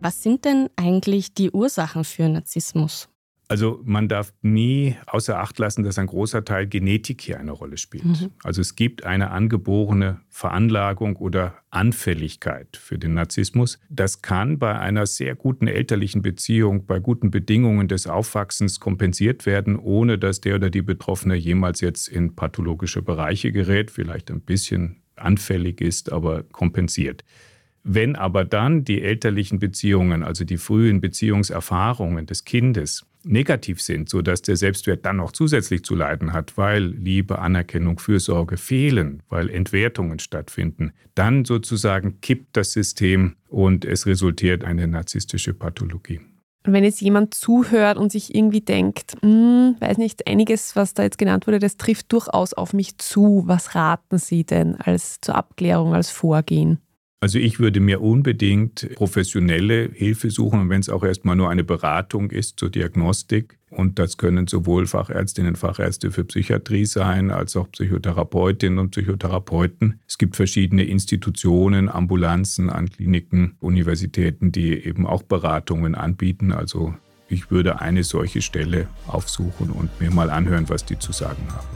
Was sind denn eigentlich die Ursachen für Narzissmus? Also man darf nie außer Acht lassen, dass ein großer Teil Genetik hier eine Rolle spielt. Mhm. Also es gibt eine angeborene Veranlagung oder Anfälligkeit für den Narzissmus. Das kann bei einer sehr guten elterlichen Beziehung, bei guten Bedingungen des Aufwachsens kompensiert werden, ohne dass der oder die Betroffene jemals jetzt in pathologische Bereiche gerät, vielleicht ein bisschen anfällig ist, aber kompensiert. Wenn aber dann die elterlichen Beziehungen, also die frühen Beziehungserfahrungen des Kindes negativ sind, sodass der Selbstwert dann noch zusätzlich zu leiden hat, weil Liebe, Anerkennung, Fürsorge fehlen, weil Entwertungen stattfinden, dann sozusagen kippt das System und es resultiert eine narzisstische Pathologie. Und wenn jetzt jemand zuhört und sich irgendwie denkt, hm, weiß nicht, einiges, was da jetzt genannt wurde, das trifft durchaus auf mich zu, was raten Sie denn als zur Abklärung, als Vorgehen? Also ich würde mir unbedingt professionelle Hilfe suchen, wenn es auch erstmal nur eine Beratung ist zur Diagnostik. Und das können sowohl Fachärztinnen, Fachärzte für Psychiatrie sein, als auch Psychotherapeutinnen und Psychotherapeuten. Es gibt verschiedene Institutionen, Ambulanzen an Kliniken, Universitäten, die eben auch Beratungen anbieten. Also ich würde eine solche Stelle aufsuchen und mir mal anhören, was die zu sagen haben.